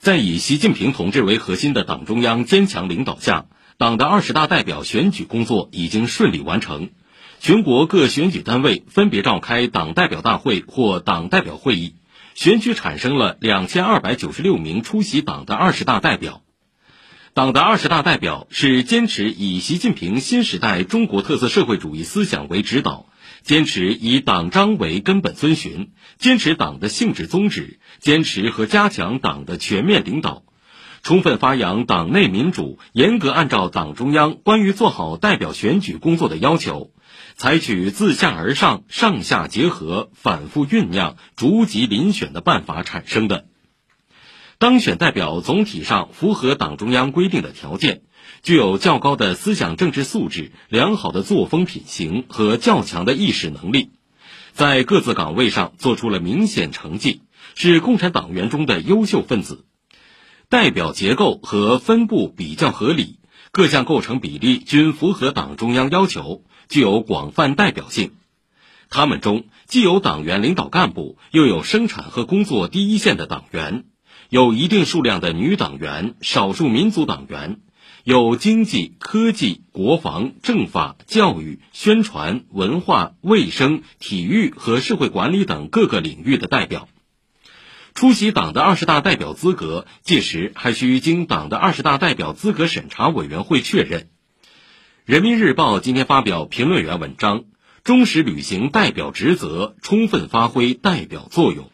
在以习近平同志为核心的党中央坚强领导下，党的二十大代表选举工作已经顺利完成。全国各选举单位分别召开党代表大会或党代表会议，选举产生了两千二百九十六名出席党的二十大代表。党的二十大代表是坚持以习近平新时代中国特色社会主义思想为指导，坚持以党章为根本遵循，坚持党的性质宗旨，坚持和加强党的全面领导。充分发扬党内民主，严格按照党中央关于做好代表选举工作的要求，采取自下而上、上下结合、反复酝酿、逐级遴选的办法产生的。当选代表总体上符合党中央规定的条件，具有较高的思想政治素质、良好的作风品行和较强的议事能力，在各自岗位上做出了明显成绩，是共产党员中的优秀分子。代表结构和分布比较合理，各项构成比例均符合党中央要求，具有广泛代表性。他们中既有党员领导干部，又有生产和工作第一线的党员，有一定数量的女党员、少数民族党员，有经济、科技、国防、政法、教育、宣传、文化、卫生、体育和社会管理等各个领域的代表。出席党的二十大代表资格，届时还需经党的二十大代表资格审查委员会确认。人民日报今天发表评论员文章：忠实履行代表职责，充分发挥代表作用。